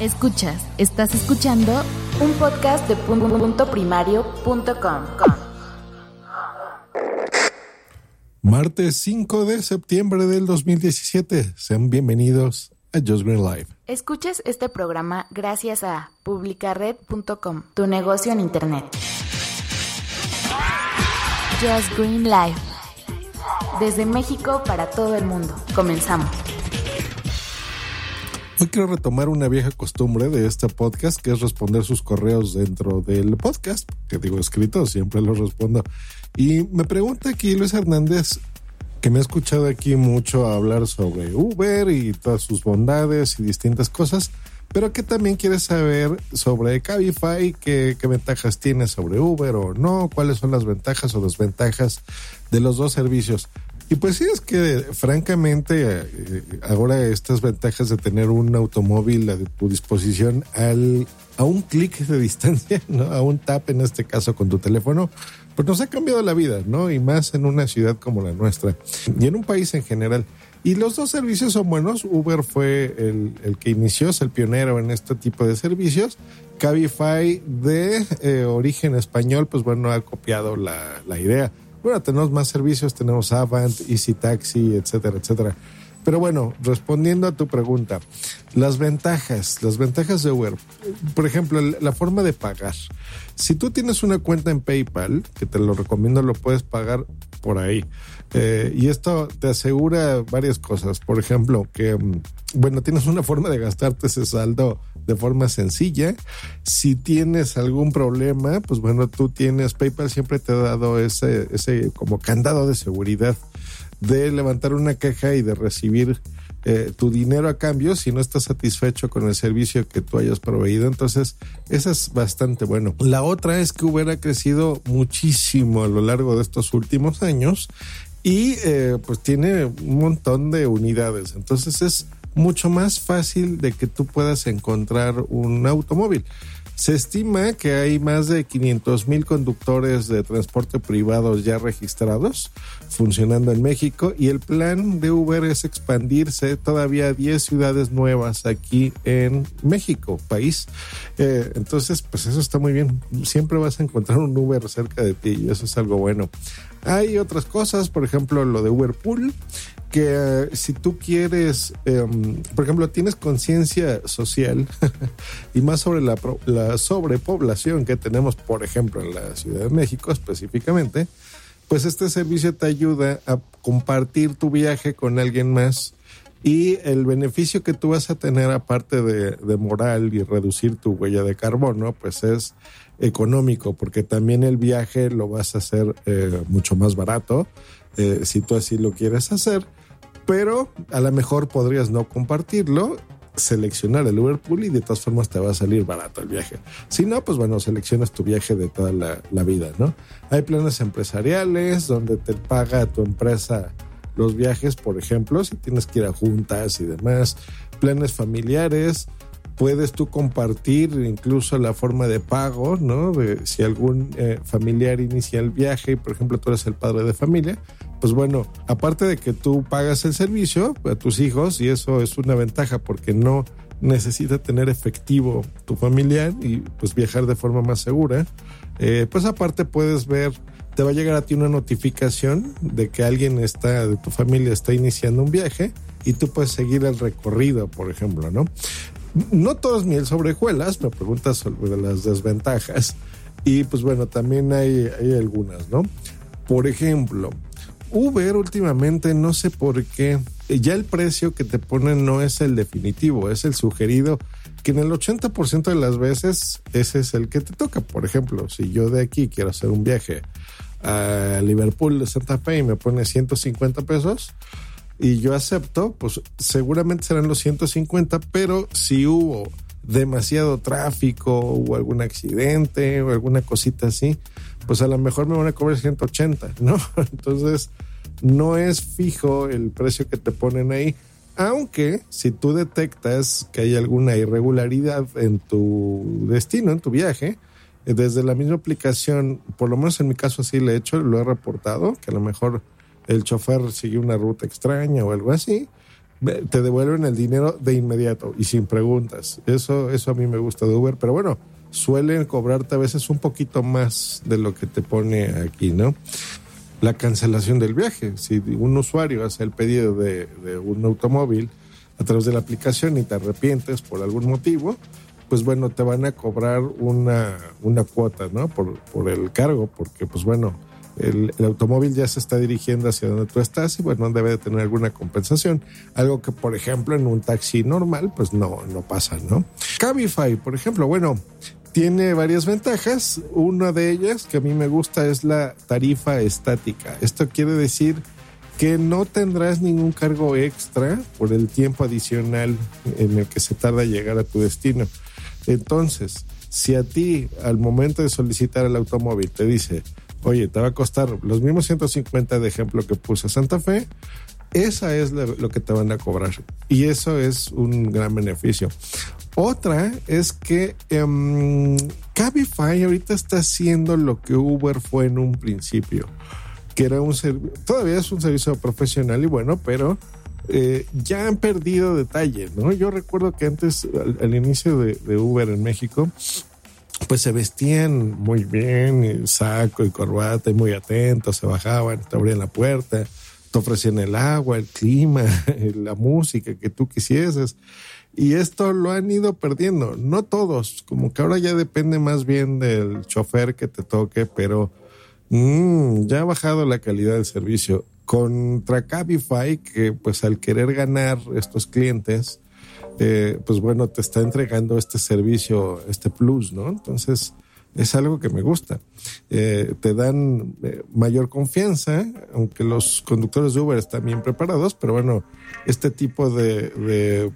Escuchas, estás escuchando un podcast de punto. Martes 5 de septiembre del 2017. Sean bienvenidos a Just Green Live. Escuchas este programa gracias a publicared.com, tu negocio en internet. Just Green Live. Desde México para todo el mundo. Comenzamos. Hoy quiero retomar una vieja costumbre de este podcast, que es responder sus correos dentro del podcast, que digo escrito, siempre los respondo. Y me pregunta aquí Luis Hernández, que me ha escuchado aquí mucho hablar sobre Uber y todas sus bondades y distintas cosas, pero que también quiere saber sobre Cabify, qué, qué ventajas tiene sobre Uber o no, cuáles son las ventajas o desventajas de los dos servicios. Y pues sí, es que francamente eh, ahora estas ventajas de tener un automóvil a tu disposición al, a un clic de distancia, ¿no? a un tap en este caso con tu teléfono, pues nos ha cambiado la vida, ¿no? Y más en una ciudad como la nuestra y en un país en general. Y los dos servicios son buenos. Uber fue el, que inició, es el pionero en este tipo de servicios. Cabify de eh, origen español, pues bueno, ha copiado la idea. Bueno, tenemos más servicios, tenemos Avant, Easy Taxi, etcétera, etcétera. Pero bueno, respondiendo a tu pregunta, las ventajas, las ventajas de Uber, por ejemplo, la forma de pagar. Si tú tienes una cuenta en PayPal, que te lo recomiendo, lo puedes pagar por ahí. Eh, y esto te asegura varias cosas. Por ejemplo, que, bueno, tienes una forma de gastarte ese saldo de forma sencilla. Si tienes algún problema, pues bueno, tú tienes, PayPal siempre te ha dado ese, ese como candado de seguridad de levantar una queja y de recibir eh, tu dinero a cambio si no estás satisfecho con el servicio que tú hayas proveído. Entonces, eso es bastante bueno. La otra es que Uber ha crecido muchísimo a lo largo de estos últimos años y eh, pues tiene un montón de unidades. Entonces es mucho más fácil de que tú puedas encontrar un automóvil. Se estima que hay más de 500 mil conductores de transporte privados ya registrados funcionando en México y el plan de Uber es expandirse todavía a 10 ciudades nuevas aquí en México, país. Eh, entonces, pues eso está muy bien. Siempre vas a encontrar un Uber cerca de ti y eso es algo bueno. Hay otras cosas, por ejemplo, lo de Uber Pool, que eh, si tú quieres, em, por ejemplo, tienes conciencia social y más sobre la, la sobrepoblación que tenemos, por ejemplo, en la Ciudad de México específicamente, pues este servicio te ayuda a compartir tu viaje con alguien más y el beneficio que tú vas a tener aparte de moral y reducir tu huella de carbono, pues es económico, porque también el viaje lo vas a hacer eh, mucho más barato eh, si tú así lo quieres hacer, pero a lo mejor podrías no compartirlo, seleccionar el Uber y de todas formas te va a salir barato el viaje. Si no, pues bueno, seleccionas tu viaje de toda la, la vida, ¿no? Hay planes empresariales donde te paga tu empresa los viajes, por ejemplo, si tienes que ir a juntas y demás, planes familiares, puedes tú compartir incluso la forma de pago, ¿no? De, si algún eh, familiar inicia el viaje y, por ejemplo, tú eres el padre de familia, pues bueno, aparte de que tú pagas el servicio a tus hijos, y eso es una ventaja porque no necesita tener efectivo tu familiar y pues viajar de forma más segura, eh, pues aparte puedes ver, te va a llegar a ti una notificación de que alguien está, de tu familia está iniciando un viaje y tú puedes seguir el recorrido, por ejemplo, ¿no? No todo es miel sobre hojuelas, me preguntas sobre las desventajas. Y pues bueno, también hay, hay algunas, ¿no? Por ejemplo, Uber últimamente no sé por qué, ya el precio que te ponen no es el definitivo, es el sugerido, que en el 80% de las veces ese es el que te toca. Por ejemplo, si yo de aquí quiero hacer un viaje a Liverpool de Santa Fe y me pone 150 pesos, y yo acepto, pues seguramente serán los 150, pero si hubo demasiado tráfico o algún accidente o alguna cosita así, pues a lo mejor me van a cobrar 180, ¿no? Entonces, no es fijo el precio que te ponen ahí, aunque si tú detectas que hay alguna irregularidad en tu destino, en tu viaje, desde la misma aplicación, por lo menos en mi caso así lo he hecho, lo he reportado, que a lo mejor el chofer siguió una ruta extraña o algo así, te devuelven el dinero de inmediato y sin preguntas. Eso, eso a mí me gusta de Uber, pero bueno, suelen cobrarte a veces un poquito más de lo que te pone aquí, ¿no? La cancelación del viaje. Si un usuario hace el pedido de, de un automóvil a través de la aplicación y te arrepientes por algún motivo, pues bueno, te van a cobrar una, una cuota, ¿no? Por, por el cargo, porque pues bueno, el, automóvil ya se está dirigiendo hacia donde tú estás y bueno, debe de tener alguna compensación. Algo que, por ejemplo, en un taxi normal, pues no, no pasa, ¿no? Cabify, por ejemplo, bueno, tiene varias ventajas. Una de ellas que a mí me gusta es la tarifa estática. Esto quiere decir que no tendrás ningún cargo extra por el tiempo adicional en el que se tarda llegar a tu destino. Entonces, si a ti al momento de solicitar el automóvil te dice, oye, te va a costar los mismos 150 de ejemplo que puse Santa Fe, esa es lo, que te van a cobrar. Y eso es un gran beneficio. Otra es que um, Cabify ahorita está haciendo lo que Uber fue en un principio, que era un todavía es un servicio profesional y bueno, pero eh, ya han perdido detalle, ¿no? Yo recuerdo que antes, al, inicio de, Uber en México, pues se vestían muy bien, saco y corbata y muy atentos, se bajaban, te abrían la puerta, te ofrecían el agua, el clima, la música que tú quisieses. Y esto lo han ido perdiendo, no todos, como que ahora ya depende más bien del chofer que te toque, pero mm, ya ha bajado la calidad del servicio. Contra Cabify, que pues al querer ganar estos clientes, eh, pues bueno, te está entregando este servicio, este plus, ¿no? Entonces, es algo que me gusta. Eh, te dan eh, mayor confianza, aunque los conductores de Uber están bien preparados, pero bueno, este tipo de, de,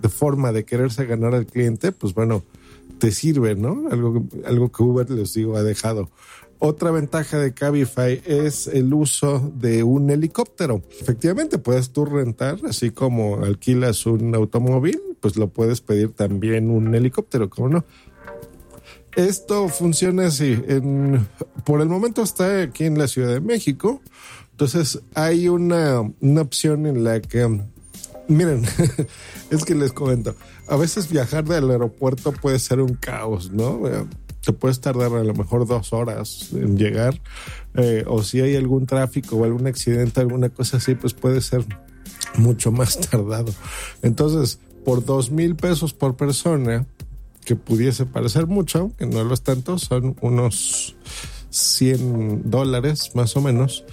de forma de quererse ganar al cliente, pues bueno, te sirve, ¿no? Algo, algo que Uber, les digo, ha dejado. Otra ventaja de Cabify es el uso de un helicóptero. Efectivamente, puedes tú rentar, así como alquilas un automóvil, pues lo puedes pedir también un helicóptero, ¿cómo no? Esto funciona así. Por el momento está aquí en la Ciudad de México. Entonces hay una opción en la que, miren, es que les comento, a veces viajar del aeropuerto puede ser un caos, ¿no? Te puedes tardar a lo mejor dos horas en llegar, eh, o si hay algún tráfico o algún accidente, alguna cosa así, pues puede ser mucho más tardado. Entonces, por dos mil pesos por persona, que pudiese parecer mucho, que no lo es tanto, son unos 100 dólares más o menos,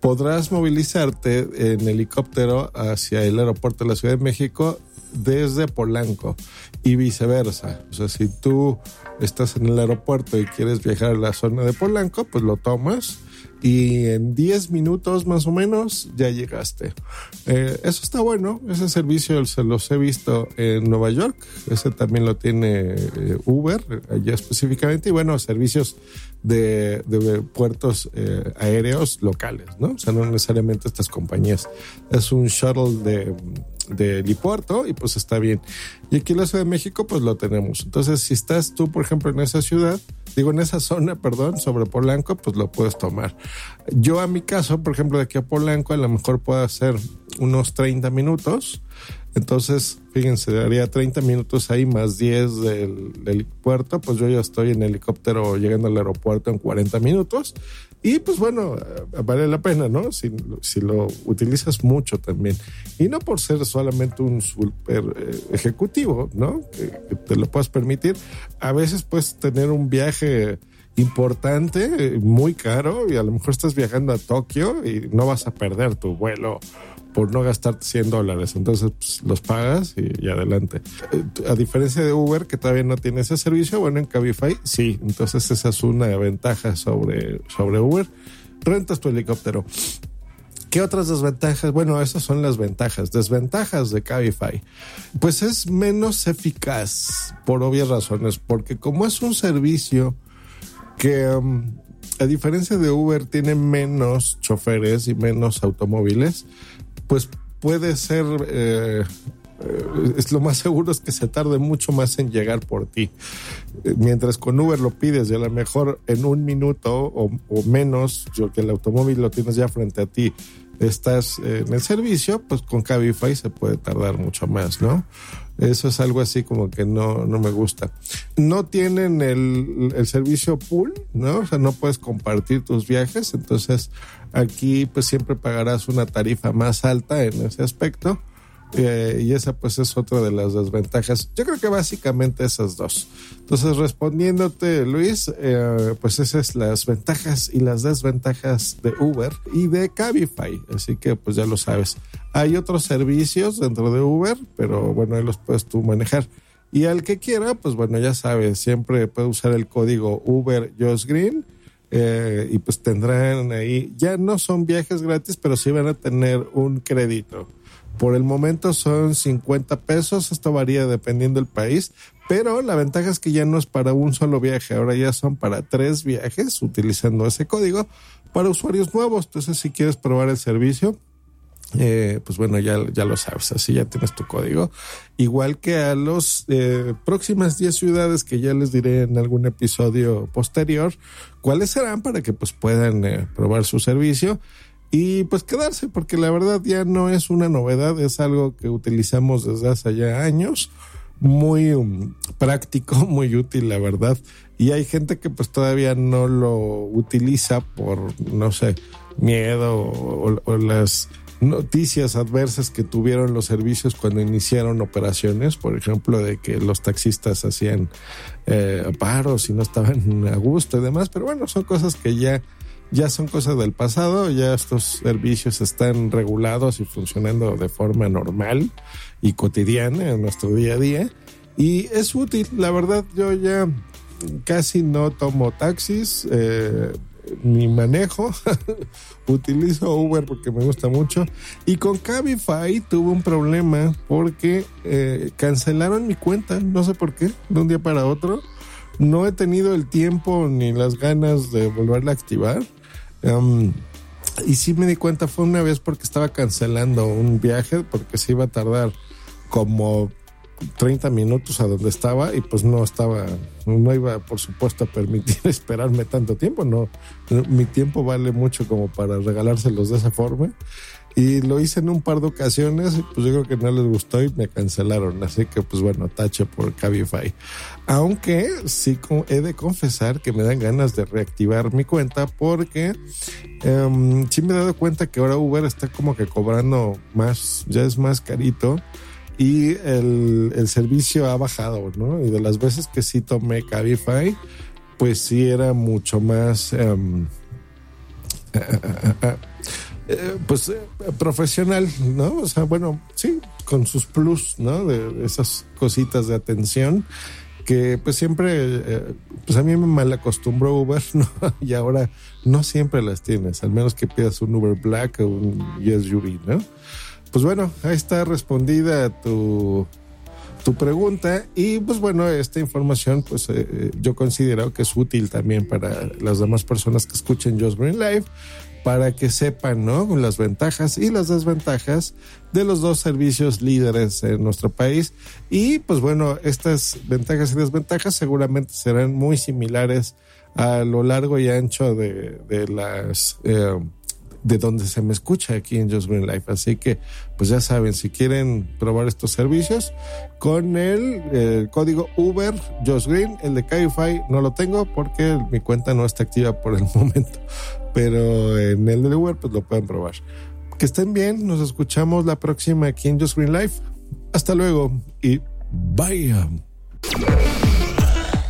podrás movilizarte en helicóptero hacia el aeropuerto de la Ciudad de México desde Polanco y viceversa. O sea, si tú estás en el aeropuerto y quieres viajar a la zona de Polanco, pues lo tomas y en 10 minutos más o menos ya llegaste. Eh, eso está bueno, ese servicio se los he visto en Nueva York, ese también lo tiene eh, Uber allá específicamente y bueno, servicios de, puertos eh, aéreos locales, ¿no? O sea, no necesariamente estas compañías. Es un shuttle de, de helipuerto y pues está bien. Y aquí en la de México pues lo tenemos. Entonces, si estás tú, por ejemplo, en esa ciudad, digo en esa zona, perdón, sobre Polanco, pues lo puedes tomar. Yo a mi caso, por ejemplo, de aquí a Polanco, a lo mejor puedo hacer unos 30 minutos. Entonces, fíjense, daría 30 minutos ahí más 10 del, del puerto, pues yo ya estoy en helicóptero llegando al aeropuerto en 40 minutos y pues bueno, eh, vale la pena, ¿no? Si, si lo utilizas mucho también. Y no por ser solamente un super eh, ejecutivo, ¿no? Que, te lo puedas permitir. A veces puedes tener un viaje importante, muy caro, y a lo mejor estás viajando a Tokio y no vas a perder tu vuelo por no gastar 100 dólares. Entonces pues, los pagas y, adelante. A diferencia de Uber, que todavía no tiene ese servicio, bueno, en Cabify sí. Entonces esa es una ventaja sobre, sobre Uber. Rentas tu helicóptero. ¿Qué otras desventajas? Bueno, esas son las ventajas. Desventajas de Cabify. Pues es menos eficaz por obvias razones, porque como es un servicio que, um, a diferencia de Uber, tiene menos choferes y menos automóviles, pues puede ser, eh, eh, es lo más seguro es que se tarde mucho más en llegar por ti. Eh, mientras con Uber lo pides y a lo mejor en un minuto o, menos, yo que el automóvil lo tienes ya frente a ti, estás en el servicio, pues con Cabify se puede tardar mucho más, ¿no? Eso es algo así como que no, no me gusta. No tienen el, el servicio pool, ¿no? O sea, no puedes compartir tus viajes, entonces aquí pues siempre pagarás una tarifa más alta en ese aspecto eh, y esa pues es otra de las desventajas. Yo creo que básicamente esas dos. Entonces respondiéndote Luis, eh, pues esas las ventajas y las desventajas de Uber y de Cabify. Así que pues ya lo sabes. Hay otros servicios dentro de Uber, pero bueno, ahí los puedes tú manejar. Y al que quiera, pues bueno, ya sabes, siempre puede usar el código Uber Just Green. Eh, y pues tendrán ahí, ya no son viajes gratis, pero sí van a tener un crédito. Por el momento son 50 pesos, esto varía dependiendo del país, pero la ventaja es que ya no es para un solo viaje, ahora ya son para tres viajes utilizando ese código para usuarios nuevos. Entonces, si quieres probar el servicio, eh, pues bueno, ya, ya lo sabes, así ya tienes tu código. Igual que a los eh, próximas 10 ciudades que ya les diré en algún episodio posterior, cuáles serán para que pues puedan eh, probar su servicio y pues quedarse, porque la verdad ya no es una novedad, es algo que utilizamos desde hace ya años, muy um, práctico, muy útil, la verdad. Y hay gente que pues todavía no lo utiliza por, no sé, miedo o, las noticias adversas que tuvieron los servicios cuando iniciaron operaciones, por ejemplo, de que los taxistas hacían eh, paros y no estaban a gusto y demás, pero bueno, son cosas que ya ya son cosas del pasado, ya estos servicios están regulados y funcionando de forma normal y cotidiana en nuestro día a día. Y es útil, la verdad yo ya casi no tomo taxis, eh, ni manejo, utilizo Uber porque me gusta mucho. Y con Cabify tuve un problema porque eh, cancelaron mi cuenta, no sé por qué, de un día para otro. No he tenido el tiempo ni las ganas de volverla a activar Um, y sí me di cuenta, fue una vez porque estaba cancelando un viaje porque se iba a tardar como 30 minutos a donde estaba y pues no estaba, no iba por supuesto a permitir esperarme tanto tiempo, no, mi tiempo vale mucho como para regalárselos de esa forma y lo hice en un par de ocasiones pues yo creo que no les gustó y me cancelaron. Así que pues bueno, tache por Cabify. Aunque sí he de confesar que me dan ganas de reactivar mi cuenta porque um, sí me he dado cuenta que ahora Uber está como que cobrando más, ya es más carito y el, el servicio ha bajado, ¿no? Y de las veces que sí tomé Cabify, pues sí era mucho más... Um, eh, pues eh, profesional, ¿no? O sea, bueno, sí, con sus plus, ¿no? De, esas cositas de atención que pues siempre, eh, pues a mí me mal acostumbró Uber, ¿no? Y ahora no siempre las tienes, al menos que pidas un Uber Black o un SUV, ¿no? Pues bueno, ahí está respondida tu, tu pregunta y pues bueno, esta información pues yo considero que es útil también para las demás personas que escuchen Just Green Live para que sepan, ¿no? Las ventajas y las desventajas de los dos servicios líderes en nuestro país. Y pues bueno, estas ventajas y desventajas seguramente serán muy similares a lo largo y ancho de, las... Eh, de donde se me escucha aquí en Just Green Life. Así que, pues ya saben, si quieren probar estos servicios, con el, eh, código Uber Just Green, el de Cabify no lo tengo porque mi cuenta no está activa por el momento pero en el de Uber pues lo pueden probar. Que estén bien, nos escuchamos la próxima aquí en Just Green Life. Hasta luego y bye.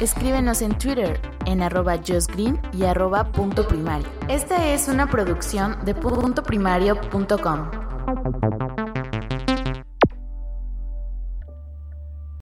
Escríbenos en Twitter en arroba justgreen y arroba punto primario. Esta es una producción de puntoprimario.com.